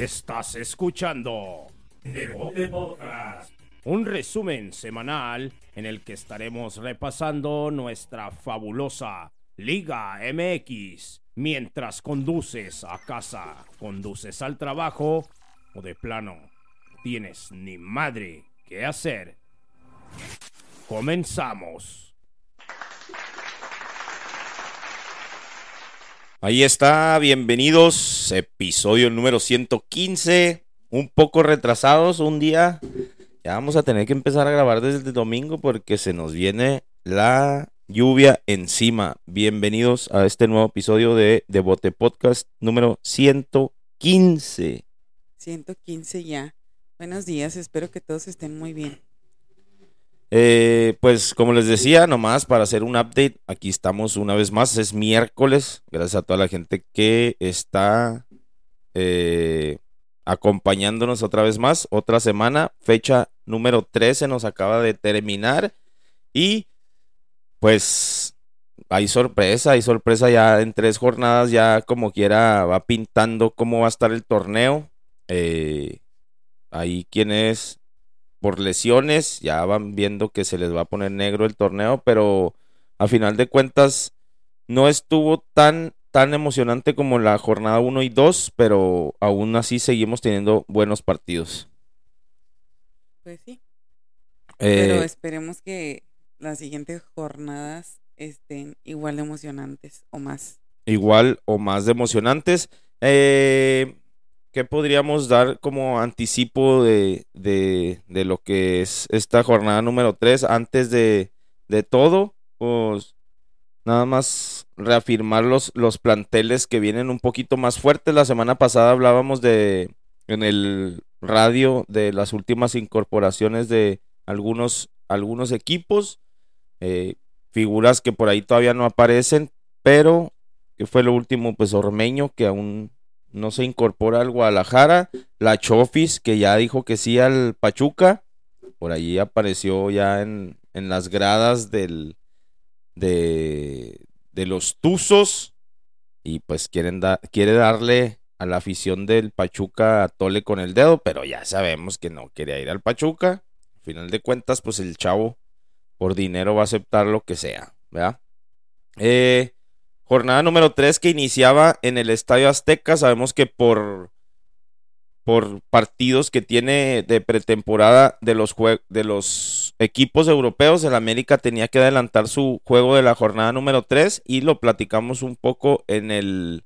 Estás escuchando Podcast, un resumen semanal en el que estaremos repasando nuestra fabulosa Liga MX mientras conduces a casa, conduces al trabajo o de plano tienes ni madre que hacer. Comenzamos. Ahí está, bienvenidos, episodio número 115, un poco retrasados un día. Ya vamos a tener que empezar a grabar desde el domingo porque se nos viene la lluvia encima. Bienvenidos a este nuevo episodio de Devote Podcast número 115. 115 ya. Buenos días, espero que todos estén muy bien. Eh, pues como les decía, nomás para hacer un update, aquí estamos una vez más, es miércoles, gracias a toda la gente que está eh, acompañándonos otra vez más, otra semana, fecha número 13 nos acaba de terminar y pues hay sorpresa, hay sorpresa ya en tres jornadas, ya como quiera va pintando cómo va a estar el torneo. Eh, ahí quienes por lesiones ya van viendo que se les va a poner negro el torneo, pero a final de cuentas no estuvo tan tan emocionante como la jornada 1 y 2, pero aún así seguimos teniendo buenos partidos. Pues sí. pero Eh, esperemos que las siguientes jornadas estén igual de emocionantes o más. igual o más de emocionantes. Eh, ¿Qué podríamos dar como anticipo de, de- lo que es esta jornada número 3? Antes de, de todo, pues nada más reafirmar los, los planteles que vienen un poquito más fuertes. La semana pasada hablábamos de en el radio de las últimas incorporaciones de algunos, algunos equipos, eh, figuras que por ahí todavía no aparecen, pero que fue lo último, pues Ormeño, que aún no se incorpora al Guadalajara, la Chofis, que ya dijo que sí al Pachuca, por ahí apareció ya en, en las gradas del, de, de los Tuzos, y pues quieren quiere darle a la afición del Pachuca a tole con el dedo, pero ya sabemos que no quería ir al Pachuca. Al final de cuentas, pues el chavo por dinero va a aceptar lo que sea, ¿verdad? Eh, jornada número 3 que iniciaba en el Estadio Azteca. Sabemos que por, por partidos que tiene de pretemporada de los, de los equipos europeos, el América tenía que adelantar su juego de la jornada número 3 y lo platicamos un poco en el,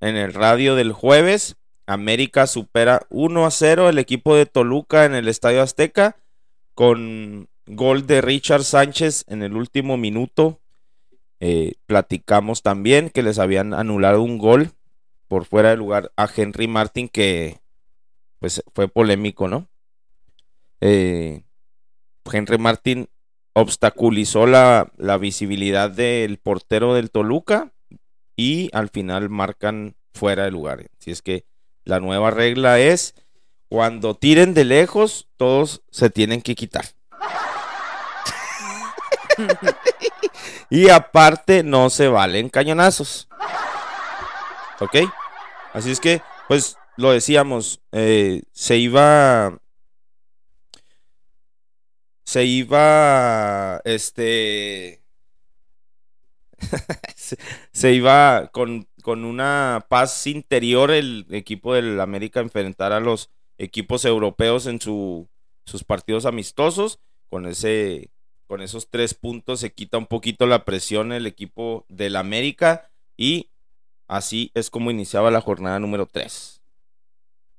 en el radio del jueves. América supera 1 a 0 el equipo de Toluca en el Estadio Azteca con gol de Richard Sánchez en el último minuto. Eh, platicamos también que les habían anulado un gol por fuera de lugar a Henry Martin que pues fue polémico, ¿no? Eh, Henry Martin obstaculizó la, la visibilidad del portero del Toluca y al final marcan fuera de lugar. Así es que la nueva regla es cuando tiren de lejos, todos se tienen que quitar. Y aparte no se valen cañonazos. ¿Ok? Así es que, pues lo decíamos, eh, se iba... Se iba... Este... se, iba con, con una paz interior el equipo del América a enfrentar a los equipos europeos en su, sus partidos amistosos. Con ese con esos tres puntos se quita un poquito la presión el equipo del América y así es como iniciaba la jornada número 3.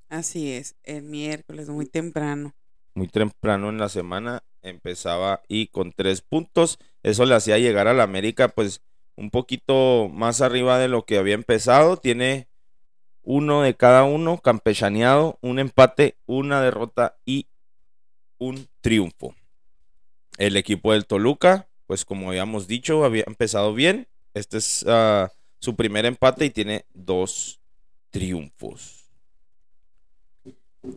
Así es, el miércoles, muy temprano. Muy temprano en la semana empezaba y con tres puntos. Eso le hacía llegar al América pues un poquito más arriba de lo que había empezado. Tiene uno de cada uno, campechaneado, un empate, una derrota y un triunfo. El equipo del Toluca, pues como habíamos dicho, había empezado bien. Este es ah, su primer empate y tiene dos triunfos.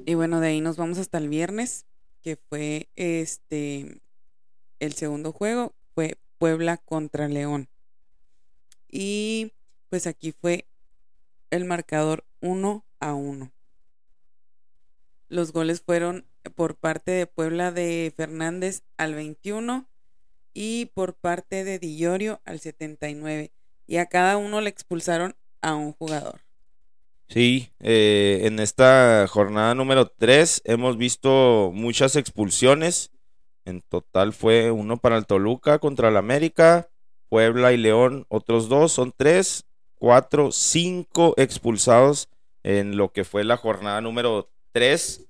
Y bueno, de ahí nos vamos hasta el viernes, que fue este el segundo juego, fue Puebla contra León. Y pues aquí fue el marcador 1 a 1. Los goles fueron por parte de Puebla de Fernández al 21 y por parte de Dillorio al 79. Y a cada uno le expulsaron a un jugador. Sí, eh, en esta jornada número 3 hemos visto muchas expulsiones. En total fue uno para el Toluca contra el América, Puebla y León, otros dos, son tres, cuatro, cinco expulsados en lo que fue la jornada número 3.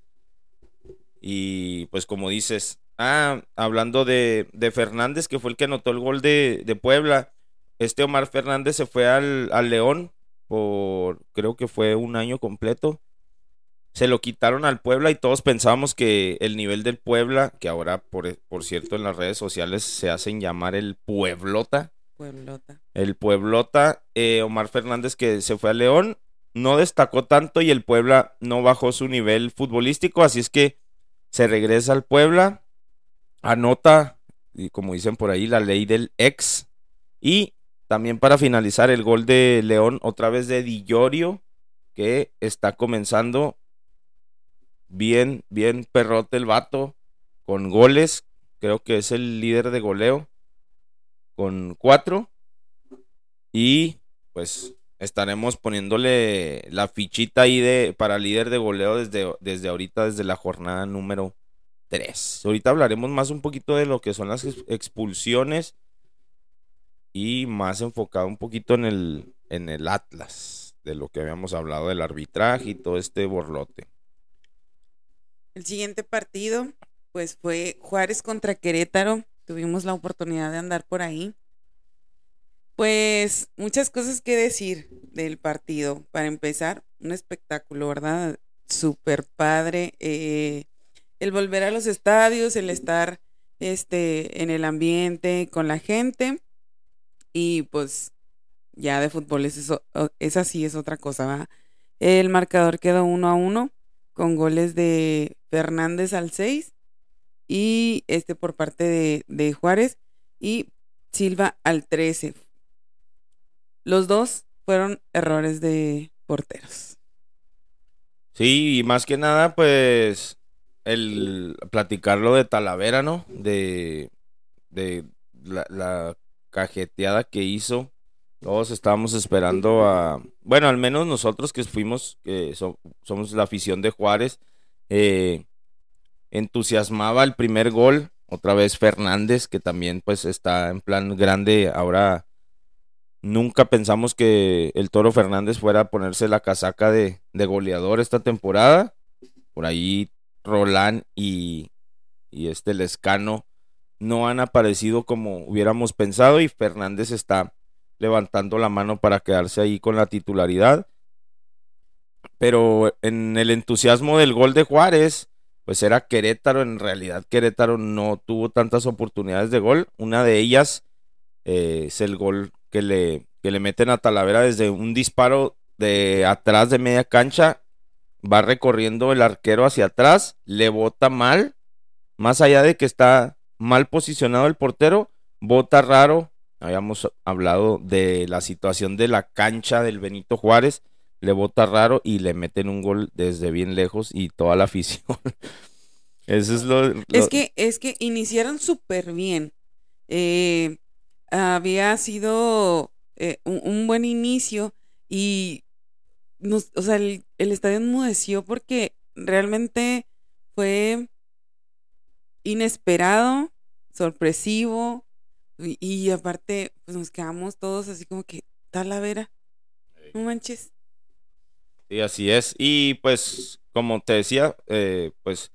Y pues como dices, ah, hablando de, Fernández, que fue el que anotó el gol de, Puebla, este Omar Fernández se fue al, al León por creo que fue un año completo. Se lo quitaron al Puebla y todos pensábamos que el nivel del Puebla, que ahora por, por cierto en las redes sociales se hacen llamar el Pueblota. Pueblota. El Pueblota, eh, Omar Fernández que se fue a León, no destacó tanto y el Puebla no bajó su nivel futbolístico, así es que se regresa al Puebla, anota, y como dicen por ahí, la ley del ex y también para finalizar el gol de León, otra vez de Dillorio, que está comenzando bien, bien perrote el vato, con goles. Creo que es el líder de goleo, con cuatro. Y pues estaremos poniéndole la fichita ahí de, para líder de goleo desde, desde ahorita, desde la jornada número 3. Ahorita hablaremos más un poquito de lo que son las expulsiones y más enfocado un poquito en el, en el Atlas, de lo que habíamos hablado del arbitraje y todo este borlote. El siguiente partido, pues fue Juárez contra Querétaro. Tuvimos la oportunidad de andar por ahí. Pues muchas cosas que decir del partido. Para empezar, un espectáculo, ¿verdad? Súper padre. Eh, el volver a los estadios, el estar este, en el ambiente con la gente. Y pues ya de fútbol es eso, esa sí es otra cosa, ¿va? El marcador quedó uno a uno con goles de Fernández al 6 y este por parte de, Juárez y Silva al 13. Los dos fueron errores de porteros. Sí, y más que nada, pues el platicarlo de Talavera, ¿no? De, de la, cajeteada que hizo. Todos estábamos esperando a, bueno, al menos nosotros que fuimos, que somos la afición de Juárez, eh, entusiasmaba el primer gol, otra vez Fernández, que también pues está en plan grande, ahora nunca pensamos que el Toro Fernández fuera a ponerse la casaca de, de goleador esta temporada, por ahí Roland y, y este Lescano no han aparecido como hubiéramos pensado y Fernández está levantando la mano para quedarse ahí con la titularidad. Pero en el entusiasmo del gol de Juárez, pues era Querétaro. En realidad Querétaro no tuvo tantas oportunidades de gol. Una de ellas eh, es el gol que le, que le meten a Talavera desde un disparo de atrás de media cancha. Va recorriendo el arquero hacia atrás, le bota mal. Más allá de que está mal posicionado el portero, bota raro. Habíamos hablado de la situación de la cancha del Benito Juárez. Le bota raro y le meten un gol desde bien lejos y toda la afición. Eso es lo, Es que, es que iniciaron súper bien. Eh, había sido eh, un, buen inicio y nos, o sea, el, el estadio enmudeció porque realmente fue inesperado, sorpresivo, y, aparte, pues nos quedamos todos así como que, Talavera, no manches. Sí, así es. Y pues, como te decía, eh, pues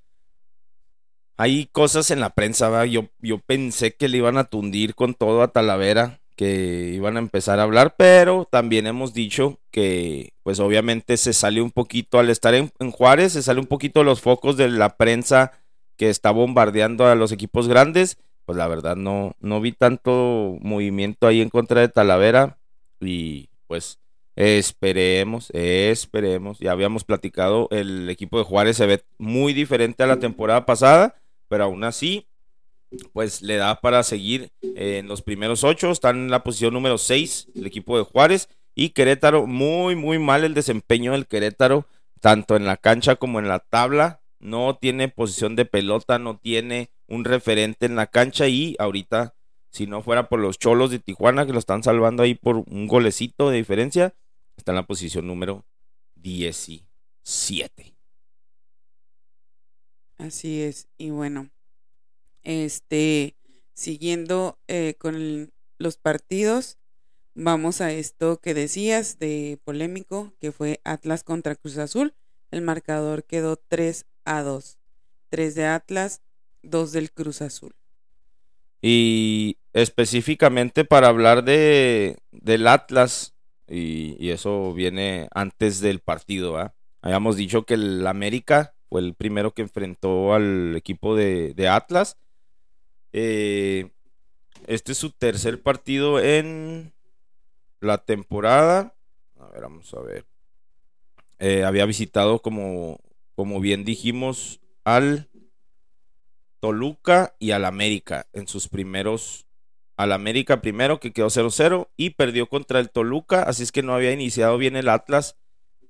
hay cosas en la prensa, ¿va? Yo, yo pensé que le iban a tundir con todo a Talavera, que iban a empezar a hablar, pero también hemos dicho que, pues obviamente se sale un poquito, al estar en, en Juárez, se sale un poquito los focos de la prensa que está bombardeando a los equipos grandes, pues la verdad no, no vi tanto movimiento ahí en contra de Talavera y pues esperemos, esperemos, ya habíamos platicado, el equipo de Juárez se ve muy diferente a la temporada pasada, pero aún así, pues le da para seguir en los primeros ocho, están en la posición número seis el equipo de Juárez y Querétaro, muy, muy mal el desempeño del Querétaro, tanto en la cancha como en la tabla, no tiene posición de pelota, no tiene un referente en la cancha y ahorita, si no fuera por los cholos de Tijuana que lo están salvando ahí por un golecito de diferencia, está en la posición número 17. Así es, y bueno, este, siguiendo eh, con los partidos, vamos a esto que decías de polémico, que fue Atlas contra Cruz Azul. El marcador quedó 3 a 2. 3 de Atlas, 2 del Cruz Azul. Y específicamente para hablar de, del Atlas, y, eso viene antes del partido, Habíamos dicho que el América fue el primero que enfrentó al equipo de, Atlas. Eh, este es su tercer partido en la temporada. A ver, vamos a ver. Eh, había visitado, como, como bien dijimos, al Toluca y al América en sus primeros. Al América primero, que quedó 0-0 y perdió contra el Toluca, así es que no había iniciado bien el Atlas.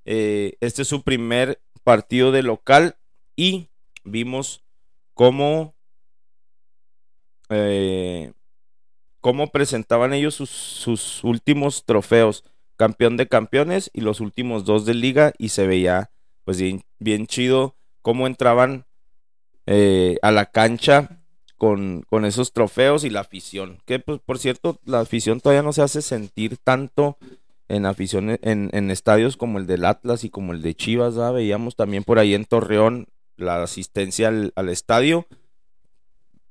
Eh, este es su primer partido de local y vimos cómo, eh, cómo presentaban ellos sus, últimos trofeos campeón de campeones y los últimos dos de liga y se veía pues bien, chido cómo entraban eh, a la cancha con, con, esos trofeos y la afición. Que pues por cierto, la afición todavía no se hace sentir tanto en afición en, en estadios como el del Atlas y como el de Chivas, veíamos también por ahí en Torreón la asistencia al, al estadio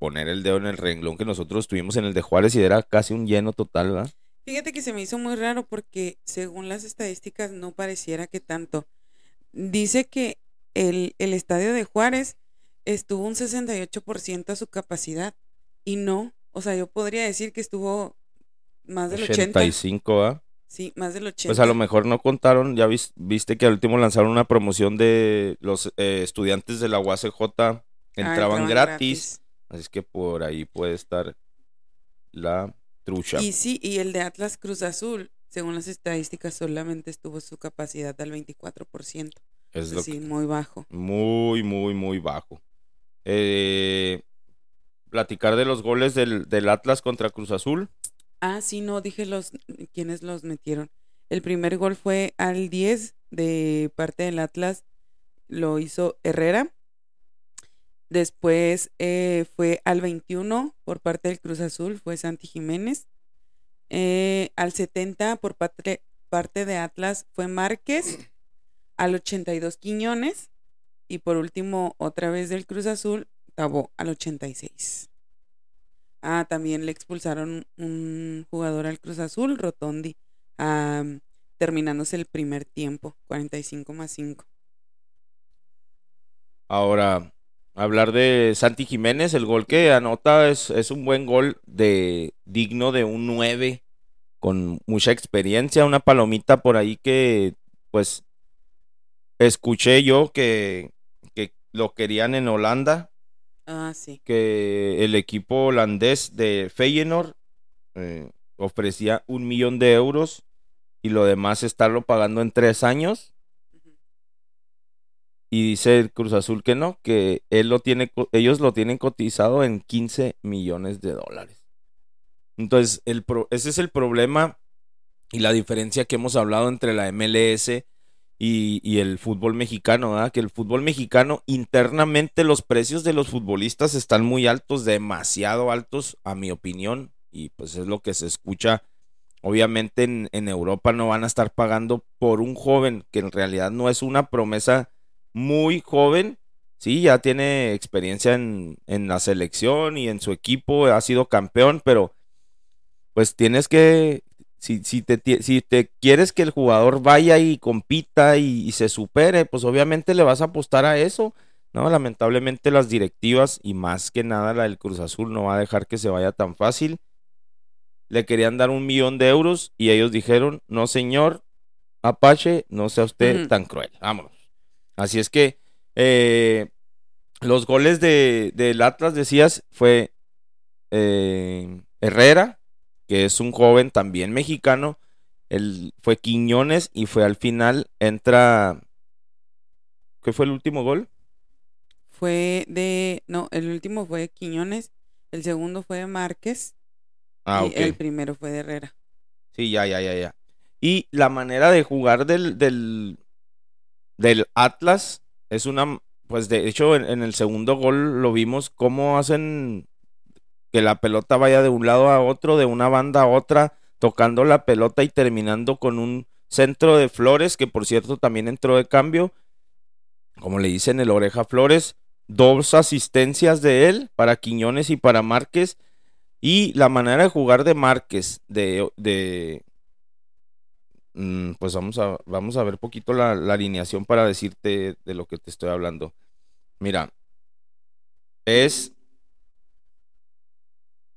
poner el dedo en el renglón que nosotros tuvimos en el de Juárez y era casi un lleno total, ¿verdad? Fíjate que se me hizo muy raro porque según las estadísticas no pareciera que tanto. Dice que el, el estadio de Juárez estuvo un 68% a su capacidad y no, o sea, yo podría decir que estuvo más del 85, ¿ah? Sí, más del 80. Pues a lo mejor no contaron, ya viste que al último lanzaron una promoción de los eh, estudiantes de la UACJ ah, entraban, gratis, así es que por ahí puede estar la y sí, y el de Atlas Cruz Azul, según las estadísticas, solamente estuvo su capacidad al 24%. Es decir, muy bajo. Muy, muy, muy bajo. Eh, platicar de los goles del, del, Atlas contra Cruz Azul. Ah, sí, no, dije los quienes los metieron. El primer gol fue al 10 de parte del Atlas, lo hizo Herrera. Después eh, fue al 21 por parte del Cruz Azul, fue Santi Jiménez. Eh, al 70 por parte, parte de Atlas fue Márquez. Al 82 Quiñones. Y por último, otra vez del Cruz Azul, Tabó al 86. Ah, también le expulsaron un jugador al Cruz Azul, Rotondi, terminándose el primer tiempo, 45 más 5. Ahora, hablar de Santi Jiménez, el gol que anota es, es un buen gol de digno de un 9 con mucha experiencia, una palomita por ahí que pues escuché yo que, que lo querían en Holanda. Ah, sí. Que el equipo holandés de Feyenoord eh, ofrecía un millón de euros y lo demás estarlo pagando en tres años y dice el Cruz Azul que no, que él lo tiene, ellos lo tienen cotizado en 15 millones de dólares. Entonces, el ese es el problema y la diferencia que hemos hablado entre la MLS y, el fútbol mexicano, ¿verdad? que el fútbol mexicano internamente los precios de los futbolistas están muy altos, demasiado altos, a mi opinión, y pues es lo que se escucha. Obviamente en, en Europa no van a estar pagando por un joven que en realidad no es una promesa muy joven, sí, ya tiene experiencia en, la selección y en su equipo, ha sido campeón, pero pues tienes que, si, si, te, si te quieres que el jugador vaya y compita y, se supere, pues obviamente le vas a apostar a eso. No, lamentablemente las directivas y más que nada la del Cruz Azul no va a dejar que se vaya tan fácil. Le querían dar un millón de euros y ellos dijeron, no señor, Apache, no sea usted tan cruel, vámonos. Así es que eh, los goles de, del Atlas, decías, fue eh, Herrera, que es un joven también mexicano. Él fue Quiñones y fue al final, entra. ¿Qué fue el último gol? fue de, no, el último fue de Quiñones, el segundo fue de Márquez Ah, y el primero fue de Herrera. Sí, ya, ya, ya, ya. Y la manera de jugar del, del, del Atlas es una, pues de hecho en, en el segundo gol lo vimos cómo hacen que la pelota vaya de un lado a otro, de una banda a otra, tocando la pelota y terminando con un centro de Flores, que por cierto también entró de cambio, como le dicen el Oreja Flores, dos asistencias de él para Quiñones y para Márquez. Y la manera de jugar de Márquez, de, de mm, pues vamos a, vamos a ver poquito la, la alineación para decirte de lo que te estoy hablando. Mira, es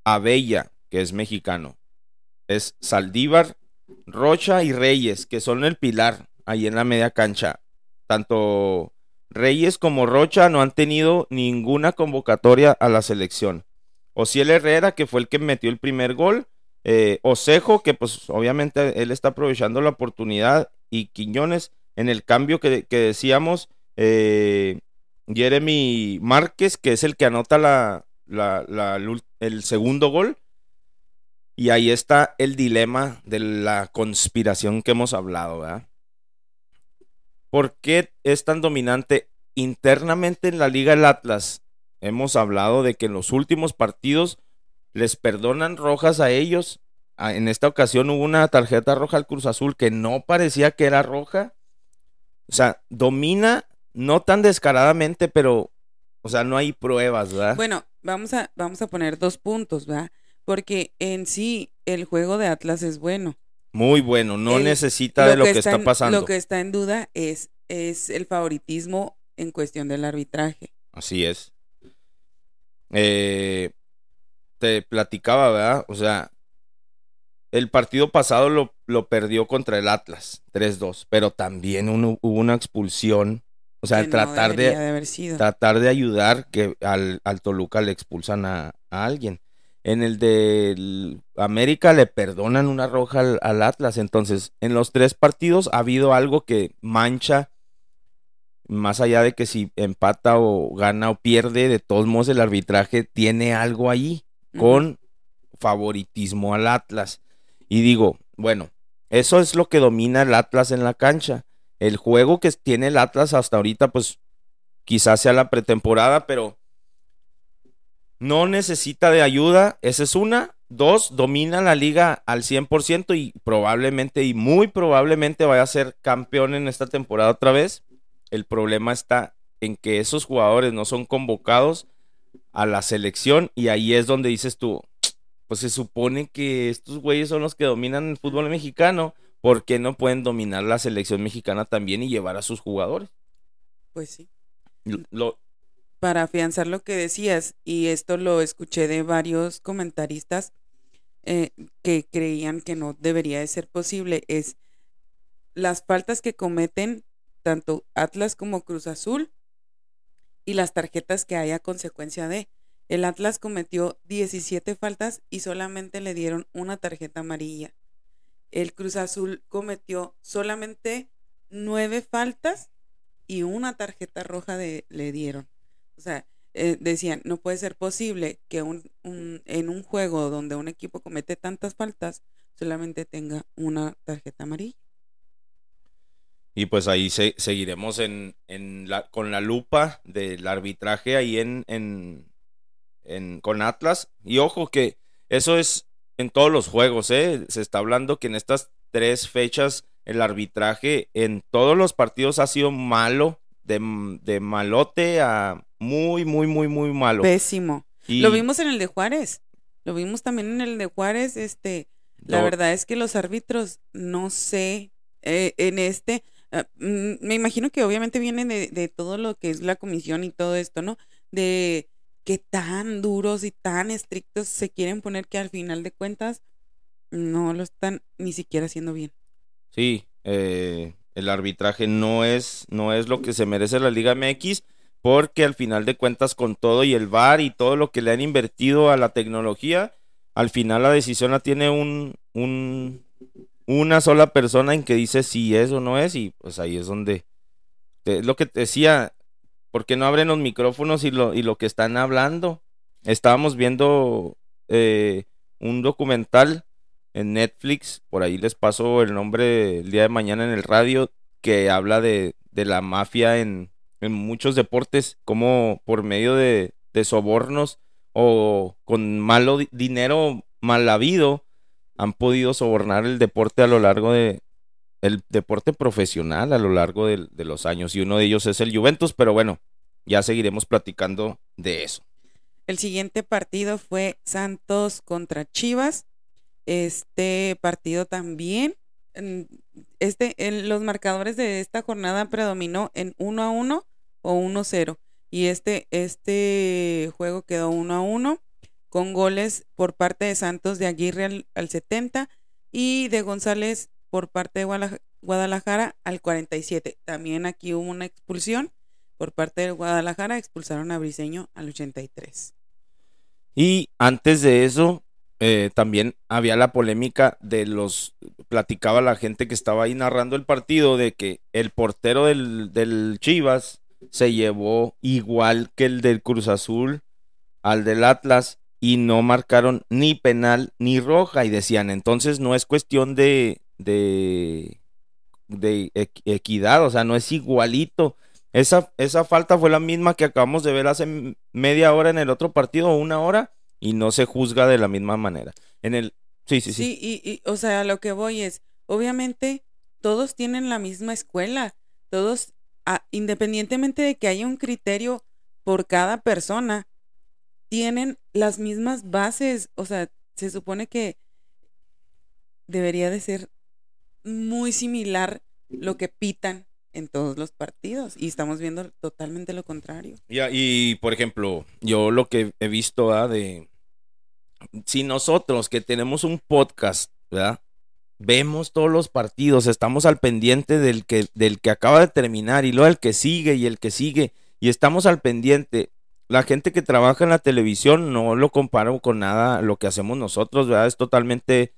Abella, que es mexicano. Es Saldívar, Rocha y Reyes, que son el pilar ahí en la media cancha. Tanto Reyes como Rocha no han tenido ninguna convocatoria a la selección. Ociel Herrera, que fue el que metió el primer gol. Eh, Osejo, que pues obviamente él está aprovechando la oportunidad. Y Quiñones, en el cambio que, decíamos, eh, Jeremy Márquez, que es el que anota la, la- la- el segundo gol. Y ahí está el dilema de la conspiración que hemos hablado, ¿verdad? ¿Por qué es tan dominante internamente en la Liga el Atlas? Hemos hablado de que en los últimos partidos les perdonan rojas a ellos. Ah, En esta ocasión hubo una tarjeta roja al Cruz Azul que no parecía que era roja. O sea, domina no tan descaradamente, pero, o sea, no hay pruebas, ¿verdad? Bueno, vamos a, vamos a poner dos puntos, ¿verdad? Porque en sí el juego de Atlas es bueno. Muy bueno, no el- necesita de lo que, está, en- pasando. Lo que está en duda es, es el favoritismo en cuestión del arbitraje. Así es. Eh, te platicaba, ¿verdad? O sea, el partido pasado lo, lo perdió contra el Atlas, 3-2, pero también uno- hubo una expulsión. O sea, que tratar de, de haber sido. tratar de ayudar que al, al Toluca le expulsan a, a alguien. En el del América le perdonan una roja al, al Atlas. Entonces, en los tres partidos ha habido algo que mancha, más allá de que si empata o gana o pierde, de todos modos el arbitraje tiene algo ahí con favoritismo al Atlas. Y digo, bueno, eso es lo que domina el Atlas en la cancha. El juego que tiene el Atlas hasta ahorita, pues quizás sea la pretemporada, pero no necesita de ayuda. Esa es una. Dos, domina la liga al 100% y probablemente y muy probablemente vaya a ser campeón en esta temporada otra vez. El problema está en que esos jugadores no son convocados a la selección y ahí es donde dices tú, pues se supone que estos güeyes son los que dominan el fútbol mexicano, ¿por qué no pueden dominar la selección mexicana también y llevar a sus jugadores? Pues sí. Lo, Para afianzar lo que decías, y esto lo escuché de varios comentaristas eh, que creían que no debería de ser posible, es las faltas que cometen tanto Atlas como Cruz Azul y las tarjetas que hay a consecuencia de. El Atlas cometió 17 faltas y solamente le dieron una tarjeta amarilla. El Cruz Azul cometió solamente nueve faltas y una tarjeta roja le dieron. O sea, eh, decían, no puede ser posible que un, en un juego donde un equipo comete tantas faltas solamente tenga una tarjeta amarilla. y pues ahí se, seguiremos en, en la, con la lupa del arbitraje ahí en, en- con Atlas. Y ojo que eso es en todos los juegos, ¿eh? Se está hablando que en estas tres fechas el arbitraje en todos los partidos ha sido malo, de, de malote a muy, muy, muy, muy malo. Pésimo. Y Lo vimos en el de Juárez. Lo vimos también en el de Juárez. Este, la verdad es que los árbitros, no sé, eh, en este, ah, mm, me imagino que obviamente vienen de, de todo lo que es la comisión y todo esto, ¿no? De qué tan duros y tan estrictos se quieren poner que al final de cuentas no lo están ni siquiera haciendo bien. Sí, eh, el arbitraje no es, no es lo que se merece la Liga MX, porque al final de cuentas, con todo y el VAR y todo lo que le han invertido a la tecnología, al final la decisión la tiene un, un una sola persona en que dice si es o no es, y pues ahí es donde es lo que te decía. ¿Por qué no abren los micrófonos y lo, y lo que están hablando? Estábamos viendo eh, un documental en Netflix, por ahí les paso el nombre el día de mañana en el radio, que habla de, de la mafia en, en, muchos deportes, como por medio de, de sobornos o con malo dinero mal habido han podido sobornar el deporte a lo largo de el deporte profesional a lo largo de, de los años y uno de ellos es el Juventus, pero bueno, ya seguiremos platicando de eso. El siguiente partido fue Santos contra Chivas. Este partido también, este, en los marcadores de esta jornada predominó en 1 a 1 o 1 a 0. Y este, este juego quedó 1 a 1 con goles por parte de Santos de Aguirre al, al 70 y de González por parte de Guadalajara al 47. También aquí hubo una expulsión por parte de Guadalajara, expulsaron a Briseño al 83. Y antes de eso, eh, también había la polémica de los, platicaba la gente que estaba ahí narrando el partido, de que el portero del, del Chivas se llevó igual que el del Cruz Azul al del Atlas y no marcaron ni penal ni roja y decían entonces no es cuestión de de, de equidad, o sea, no es igualito. Esa, esa falta fue la misma que acabamos de ver hace media hora en el otro partido o una hora y no se juzga de la misma manera. En el sí, sí, sí. Sí, y, o sea, lo que voy es, obviamente todos tienen la misma escuela, todos independientemente de que haya un criterio por cada persona, tienen las mismas bases, o sea, se supone que debería de ser muy similar lo que pitan en todos los partidos y estamos viendo totalmente lo contrario. Y por ejemplo, yo lo que he visto ¿verdad? de si nosotros que tenemos un podcast, ¿verdad? Vemos todos los partidos, estamos al pendiente del que, del que acaba de terminar y luego el que sigue y el que sigue y estamos al pendiente. La gente que trabaja en la televisión no lo comparo con nada lo que hacemos nosotros, ¿verdad? Es totalmente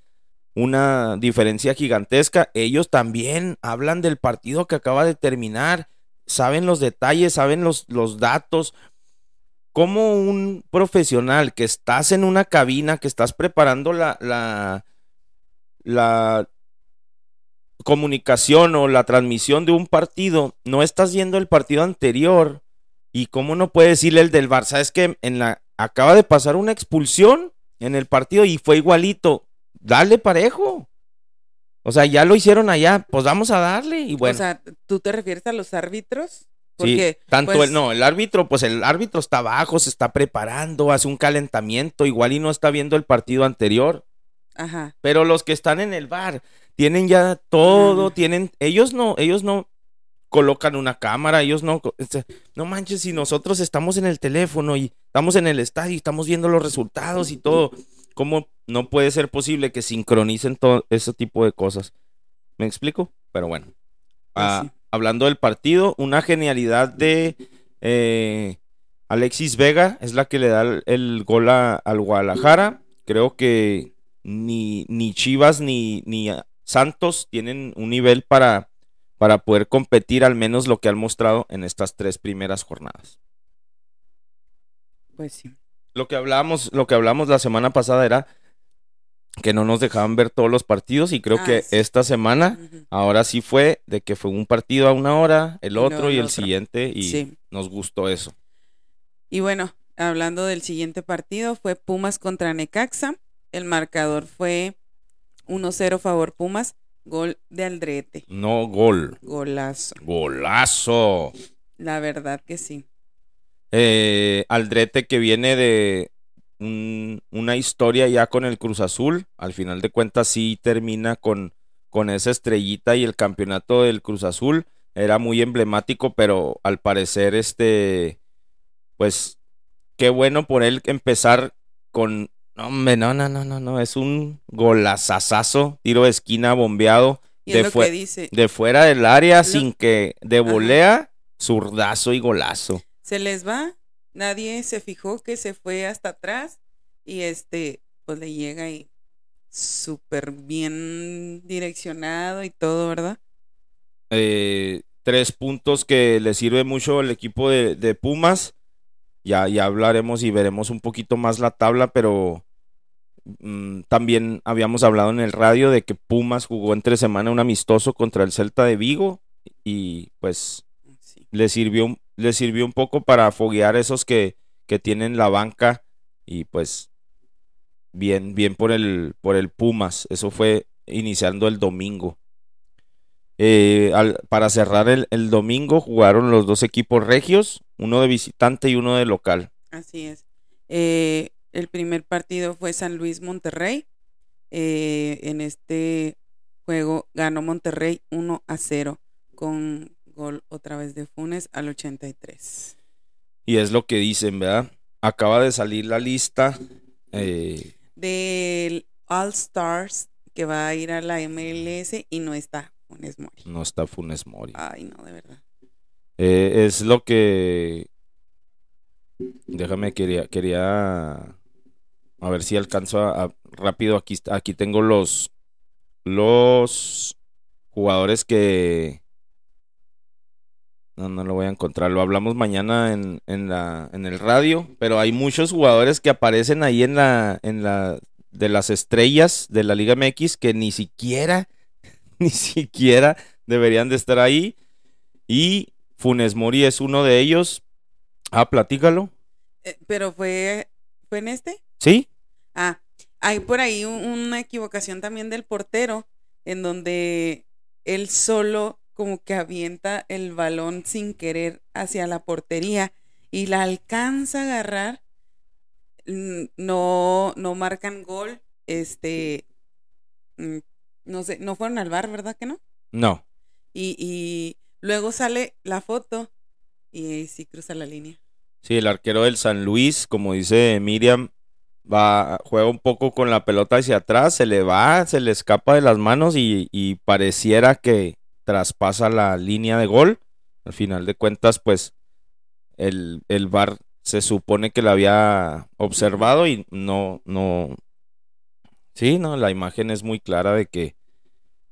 una diferencia gigantesca. Ellos también hablan del partido que acaba de terminar, saben los detalles, saben los, los datos. Como un profesional que estás en una cabina, que estás preparando la, la, la comunicación o la transmisión de un partido, no estás viendo el partido anterior. ¿Y cómo no puede decirle el del Barça? Es que en la acaba de pasar una expulsión en el partido y fue igualito dale parejo. O sea, ya lo hicieron allá, pues vamos a darle y bueno. O sea, ¿tú te refieres a los árbitros? Porque, sí, tanto pues el, no, el árbitro, pues el árbitro está abajo, se está preparando, hace un calentamiento, igual y no está viendo el partido anterior. Ajá. Pero los que están en el bar tienen ya todo, tienen, ellos no, ellos no colocan una cámara, ellos no, este, no manches, si nosotros estamos en el teléfono y estamos en el estadio y estamos viendo los resultados y todo, ¿Cómo no puede ser posible que sincronicen todo ese tipo de cosas? ¿Me explico? Pero bueno. Pues ah, hablando del partido, una genialidad de eh, Alexis Vega es la que le da el, gol al Guadalajara. Creo que ni, ni Chivas ni, ni Santos tienen un nivel para, para poder competir al menos lo que han mostrado en estas tres primeras jornadas. Pues sí lo que hablamos, lo que hablamos la semana pasada era que no nos dejaban ver todos los partidos y creo ah, que esta semana ahora sí fue de que fue un partido a una hora, el otro y el, siguiente y nos gustó eso. Y bueno, hablando del siguiente partido fue Pumas contra Necaxa. El marcador fue 1-0 favor Pumas, gol de Aldrete. No gol. Golazo. Golazo. La verdad que sí. Eh, Aldrete que viene de una historia ya con el Cruz Azul. Al final de cuentas sí termina con, con esa estrellita y el campeonato del Cruz Azul. Era muy emblemático, pero al parecer este, pues, qué bueno por él empezar con... No, no, no, no, no, no, es un golazazazo, tiro de esquina bombeado. de, de fuera del área sin que de volea, zurdazo y golazo se les va, nadie se fijó que se fue hasta atrás y este, pues le llega y súper bien direccionado y todo, ¿verdad? Eh, tres puntos que le sirve mucho al equipo de, de Pumas. Ya, ya hablaremos y veremos un poquito más la tabla, pero mm, también habíamos hablado en el radio de que Pumas jugó entre semana un amistoso contra el Celta de Vigo y pues Sí. le sirvió, le sirvió un poco para foguear esos que, que tienen la banca y pues bien, bien por el, por el Pumas. Eso fue iniciando el domingo. Eh, para cerrar el, el domingo jugaron los dos equipos regios, uno de visitante y uno de local. Así es. Eh, el primer partido fue San Luis Monterrey. Eh, en este juego ganó Monterrey 1 a 0 con gol otra vez de Funes al 83. Y es lo que dicen, ¿verdad? Acaba de salir la lista. eh, Del All Stars que va a ir a la MLS y no está Funes Mori. no está Funes Mori. Ay, no, de verdad. Eh, es lo que. Déjame, quería, quería. A ver si alcanzo a, a- rápido. Aquí, aquí tengo los. Los jugadores que. No, no lo voy a encontrar. Lo hablamos mañana en, en la, en el radio. Pero hay muchos jugadores que aparecen ahí en la, en la. De las estrellas de la Liga MX que ni siquiera. Ni siquiera deberían de estar ahí. Y Funes Mori es uno de ellos. Ah, platícalo. Eh, pero fue, ¿fue en este? ¿Sí? Ah, hay por ahí un- una equivocación también del portero, en donde él solo como que avienta el balón sin querer hacia la portería y la alcanza a agarrar. Mm, No, no marcan gol. Este, mm, no sé, no fueron al bar, ¿verdad que no? No. Y, y luego sale la foto y sí cruza la línea. Sí, el arquero del San Luis, como dice Miriam, va, juega un poco con la pelota hacia atrás, se le va, se le escapa de las manos y, y pareciera que traspasa la línea de gol. Al final de cuentas, pues el, el VAR se supone que la había observado y no, no. Sí, no, la imagen es muy clara de que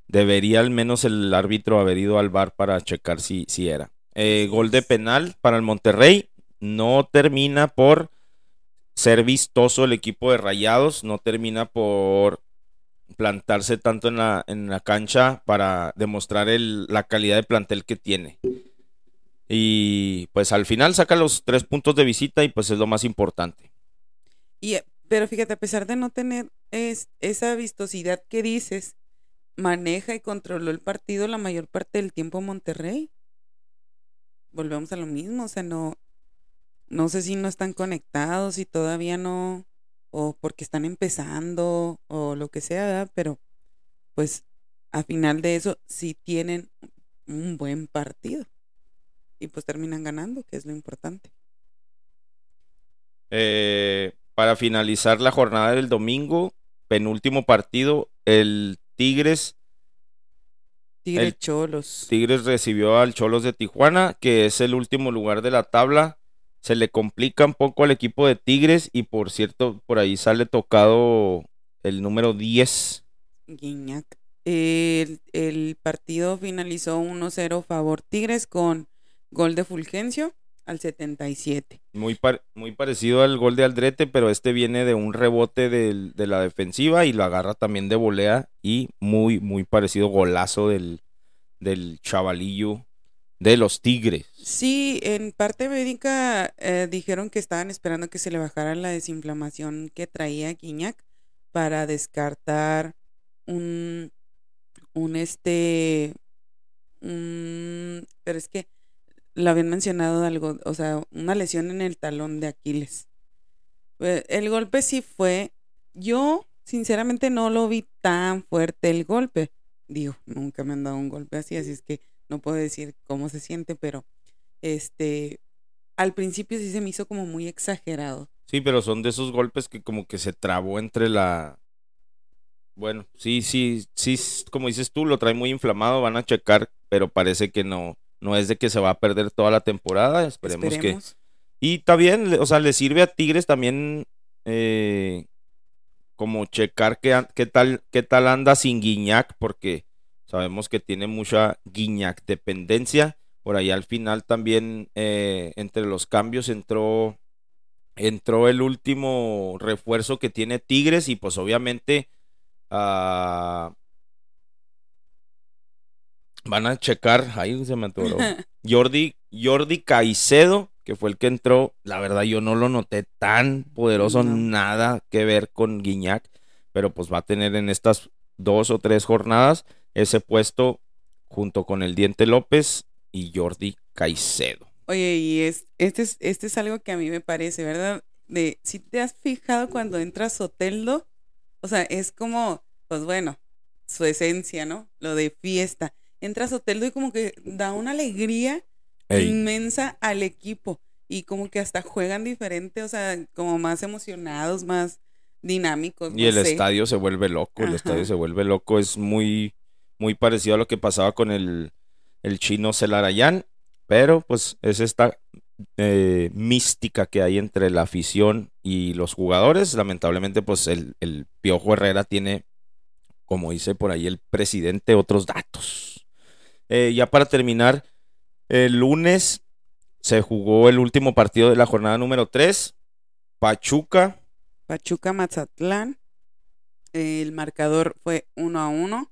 debería al menos el árbitro haber ido al VAR para checar si, si era. Eh, gol de penal para el Monterrey. No termina por ser vistoso el equipo de Rayados. No termina por plantarse tanto en la, en la cancha para demostrar el- la calidad de plantel que tiene. Y pues al final saca los tres puntos de visita y pues es lo más importante. Y, eh, pero fíjate, a pesar de no tener es, esa vistosidad que dices, maneja y controló el partido la mayor parte del tiempo Monterrey. Volvemos a lo mismo, o sea, no, no sé si no están conectados, si todavía no, o porque están empezando, o lo que sea, ¿verdad? pero pues a final de eso sí tienen un buen partido. Y pues terminan ganando, que es lo importante. Eh, para finalizar la jornada del domingo, penúltimo partido, el Tigres Tigre El- Cholos. Tigres recibió al Cholos de Tijuana, que es el último lugar de la tabla. Se le complica un poco al equipo de Tigres y por cierto, por ahí sale tocado el número 10. Guiñac. El, el partido finalizó 1-0 favor Tigres con gol de Fulgencio al 77. Muy, par- muy parecido al gol de Aldrete, pero este viene de un rebote de la defensiva y lo agarra también de volea y muy, muy parecido golazo del, del chavalillo de los Tigres. Sí, en parte médica eh, dijeron que estaban esperando que se le bajara la desinflamación que traía Guiñac para descartar un, un este, un, pero es que lo habían mencionado algo, o sea, una lesión en el talón de Aquiles. Eh, El golpe sí fue, yo sinceramente no lo vi tan fuerte el golpe. Digo, nunca me han dado un golpe así, así es que no puedo decir cómo se siente, pero este, al principio sí se me hizo como muy exagerado. Sí, pero son de esos golpes que como que se trabó entre la... Bueno, sí, sí, sí, como dices tú, lo trae muy inflamado, van a checar, pero parece que no, no es de que se va a perder toda la temporada, esperemos, Esperemos. que... Y está bien, o sea, le sirve a Tigres también eh, como checar qué, qué tal, qué tal anda sin Guiñac, porque sabemos que tiene mucha Guiñac dependencia. Por ahí al final también eh, entre los cambios entró, entró el último refuerzo que tiene Tigres y pues obviamente ah, van a checar, ahí se me atoró, Jordi, Jordi Caicedo, que fue el que entró, la verdad yo no lo noté tan poderoso, No. nada que ver con Guiñac, pero pues va a tener en estas dos o tres jornadas ese puesto junto con el Diente López y Jordi Caicedo. Oye, y es, este, es, este es algo que a mí me parece, ¿verdad? De, si te has fijado cuando entras Soteldo, o sea, es como, pues bueno, su esencia, ¿no? Lo de fiesta. Entras Soteldo y como que da una alegría Ey, inmensa al equipo y como que hasta juegan diferente, o sea, como más emocionados, más dinámicos. y no el sé. estadio se vuelve loco, el estadio se vuelve loco, es muy, muy parecido a lo que pasaba con el, el chino Celarayán, pero pues es esta eh, mística que hay entre la afición y los jugadores. Lamentablemente, pues el, el Piojo Herrera tiene, como dice por ahí el presidente, otros datos. Eh, ya para terminar, el lunes se jugó el último partido de la jornada número 3. Pachuca Pachuca Mazatlán. El marcador fue uno a uno.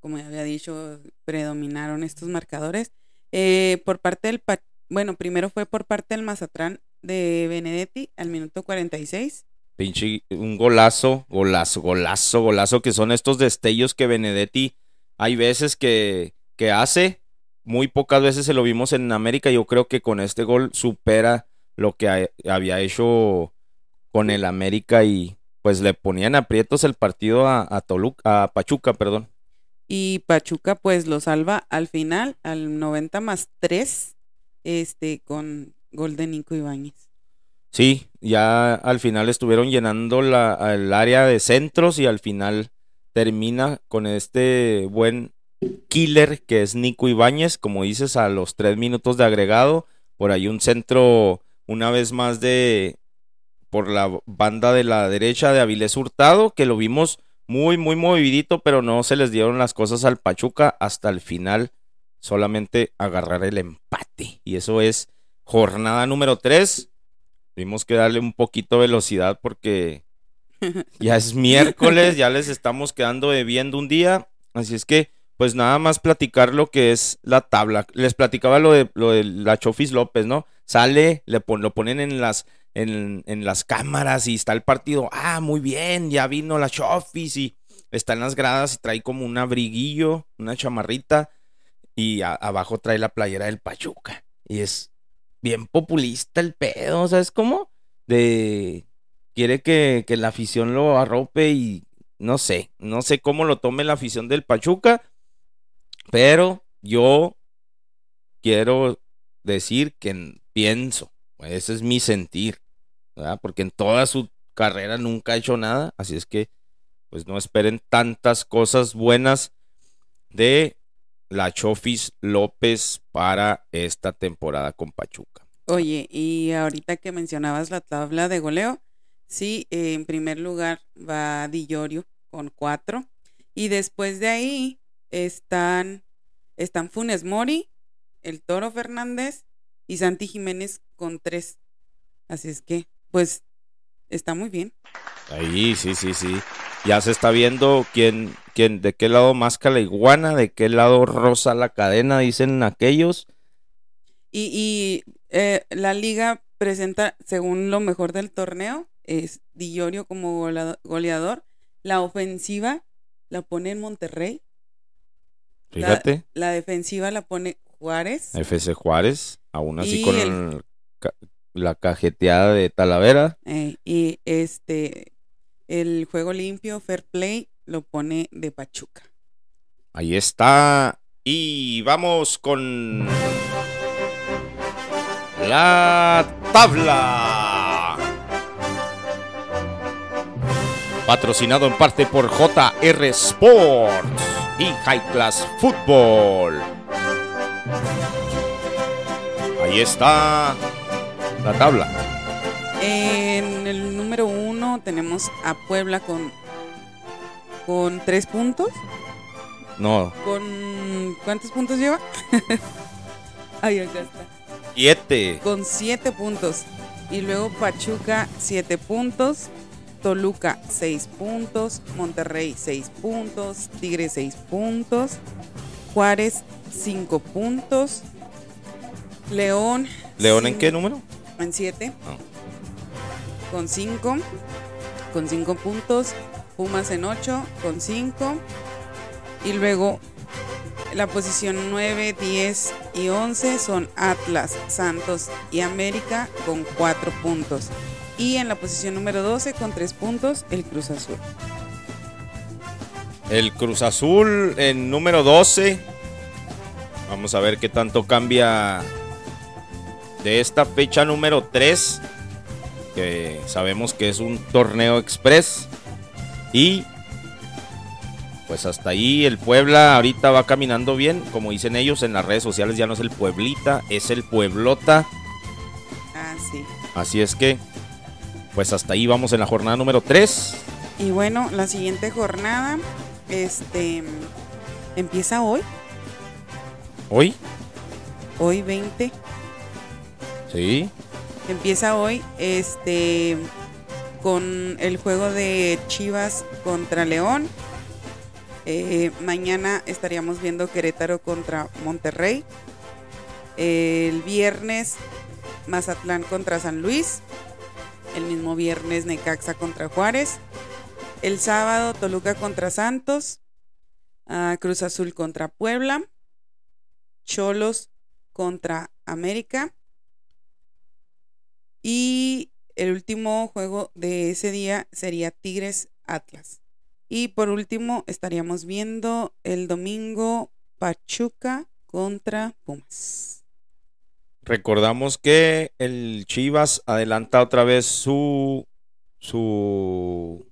Como ya había dicho, predominaron estos marcadores. Eh, por parte del bueno, primero fue por parte del Mazatlán de Benedetti al minuto 46. Pinche, un golazo, golazo, golazo, golazo, que son estos destellos que Benedetti hay veces que, que hace, muy pocas veces se lo vimos en América, yo creo que con este gol supera lo que ha- había hecho con el América y pues le ponían aprietos el partido a, a Toluca, a Pachuca, perdón. Y Pachuca pues lo salva al final, al 90 más 3, este, con gol de Nico Ibáñez. Sí, ya al final estuvieron llenando la, el área de centros y al final termina con este buen killer que es Nico Ibáñez, como dices, a los tres minutos de agregado. Por ahí un centro, una vez más, de por la banda de la derecha de Avilés Hurtado, que lo vimos muy, muy movidito, pero no se les dieron las cosas al Pachuca hasta el final, solamente agarrar el empate. Y eso es jornada número 3. Tuvimos que darle un poquito de velocidad porque ya es miércoles, ya les estamos quedando debiendo un día. Así es que, pues nada más platicar lo que es la tabla. Les platicaba lo de, lo de la Chofis López, ¿no? Sale, le pon- lo ponen en las, en, en las cámaras y está el partido. Ah, muy bien, ya vino la Chofis y está en las gradas y trae como un abriguillo, una chamarrita y abajo trae la playera del Pachuca. Y es bien populista el pedo, ¿sabes cómo? De quiere que, que la afición lo arrope y no sé, no sé cómo lo tome la afición del Pachuca, pero yo quiero decir que n- ese es mi sentir, ¿verdad? Porque en toda su carrera nunca ha hecho nada, así es que pues no esperen tantas cosas buenas de la Chofis López para esta temporada con Pachuca. Oye, y ahorita que mencionabas la tabla de goleo, sí, en primer lugar va Di Llorio con cuatro. Y después de ahí están, están Funes Mori, el Toro Fernández y Santi Jiménez con tres. Así es que, pues, está muy bien. Ahí, sí, sí, sí. Ya se está viendo quién, quién, de qué lado masca la iguana, de qué lado rosa la cadena, dicen aquellos. Y, y eh, la liga presenta, según lo mejor del torneo, es Di Llorio como goleador. La ofensiva la pone en Monterrey. La- Fíjate, La defensiva la pone Juárez. FC Juárez, aún así Y con el- el ca- la cajeteada de Talavera. eh, y este el juego limpio, fair play, lo pone de Pachuca. Ahí está. Y vamos con la tabla. Patrocinado en parte por JR Sports y High Class Football. Ahí está la tabla. En el número uno tenemos a Puebla con, con tres puntos. No, Con ¿cuántos puntos lleva? Acá está. 7. Con 7 puntos. Y luego Pachuca, 7 puntos. Toluca, 6 puntos. Monterrey, 6 puntos. Tigre, 6 puntos. Juárez, 5 puntos. León. ¿León en qué número? En 7. Ah. Con 5. Con 5 puntos. Pumas en 8. Con 5. Y luego la posición 9, 10 y 11 son Atlas, Santos y América con 4 puntos. Y en la posición número 12 con 3 puntos el Cruz Azul. El Cruz Azul en número 12. Vamos a ver qué tanto cambia de esta fecha número 3. Que sabemos que es un torneo express. Y pues hasta ahí el Puebla ahorita va caminando bien. Como dicen ellos en las redes sociales ya no es el Pueblita, es el Pueblota. Ah, sí. Así es que pues hasta ahí vamos en la jornada número 3. Y bueno, la siguiente jornada este empieza hoy, Hoy. hoy 20. Sí. Empieza hoy este con el juego de Chivas contra León. Eh, mañana estaríamos viendo Querétaro contra Monterrey. El viernes Mazatlán contra San Luis. El mismo viernes Necaxa contra Juárez. El sábado Toluca contra Santos. ah, Cruz Azul contra Puebla. Cholos contra América. Y el último juego de ese día sería Tigres Atlas. Y por último estaríamos viendo el domingo Pachuca contra Pumas. Recordamos que el Chivas adelanta otra vez su, su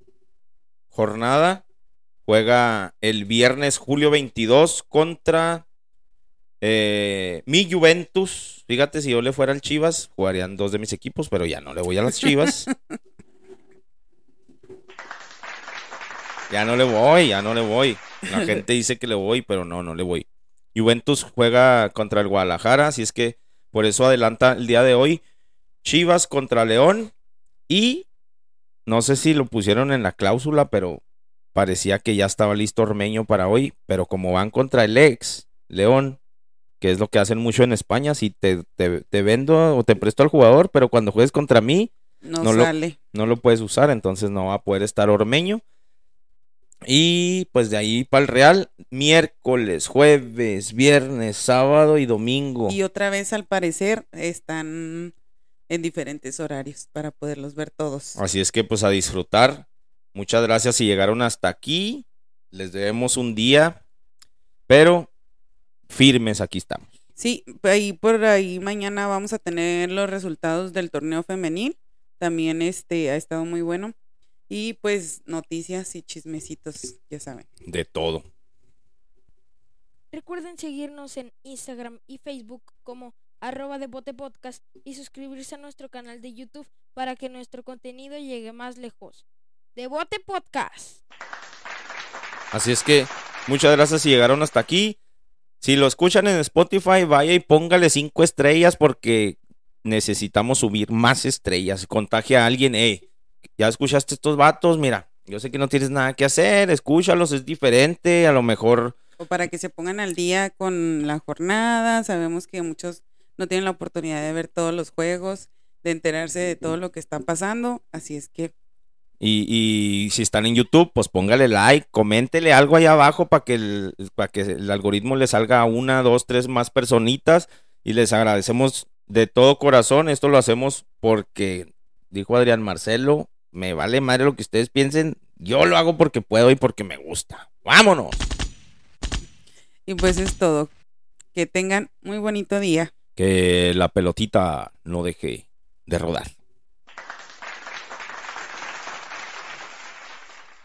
jornada. Juega el viernes julio 22 contra eh, mi Juventus. Fíjate, si yo le fuera al Chivas, jugarían dos de mis equipos, pero ya no le voy a las Chivas. ya no le voy, ya no le voy. La gente dice que le voy, pero no, no le voy. Juventus juega contra el Guadalajara, así es que por eso adelanta el día de hoy. Chivas contra León. Y no sé si lo pusieron en la cláusula, pero parecía que ya estaba listo Ormeño para hoy. Pero como van contra el ex León, que es lo que hacen mucho en España, si te, te- te vendo o te presto al jugador, pero cuando juegues contra mí, No, No lo- no lo puedes usar, entonces no va a poder estar Ormeño. Y pues de ahí para el Real, miércoles, jueves, viernes, sábado y domingo. Y otra vez al parecer están en diferentes horarios para poderlos ver todos. Así es que pues a disfrutar. Muchas gracias si llegaron hasta aquí. Les debemos un día, pero firmes aquí estamos. Sí, ahí por ahí mañana vamos a tener los resultados del torneo femenil. También este ha estado muy bueno. Y pues noticias y chismecitos, ya saben. De todo. Recuerden seguirnos en Instagram y Facebook como arroba de bote podcast y suscribirse a nuestro canal de YouTube para que nuestro contenido llegue más lejos. De bote podcast. Así es que muchas gracias si llegaron hasta aquí. Si lo escuchan en Spotify, vaya y póngale cinco estrellas porque necesitamos subir más estrellas. Contagia a alguien, eh. Ya escuchaste estos vatos, mira. Yo sé que no tienes nada que hacer, escúchalos, es diferente, a lo mejor O para que se pongan al día con la jornada. Sabemos que muchos no tienen la oportunidad de ver todos los juegos, de enterarse de todo lo que está pasando. Así es que Y, y si están en YouTube, pues póngale like, coméntele algo ahí abajo para que, el, para que el algoritmo le salga a una, dos, tres más personitas. Y les agradecemos de todo corazón. Esto lo hacemos porque, dijo Adrián Marcelo, me vale madre lo que ustedes piensen. Yo lo hago porque puedo y porque me gusta. ¡Vámonos! Y pues es todo. Que tengan muy bonito día. Que la pelotita no deje de rodar.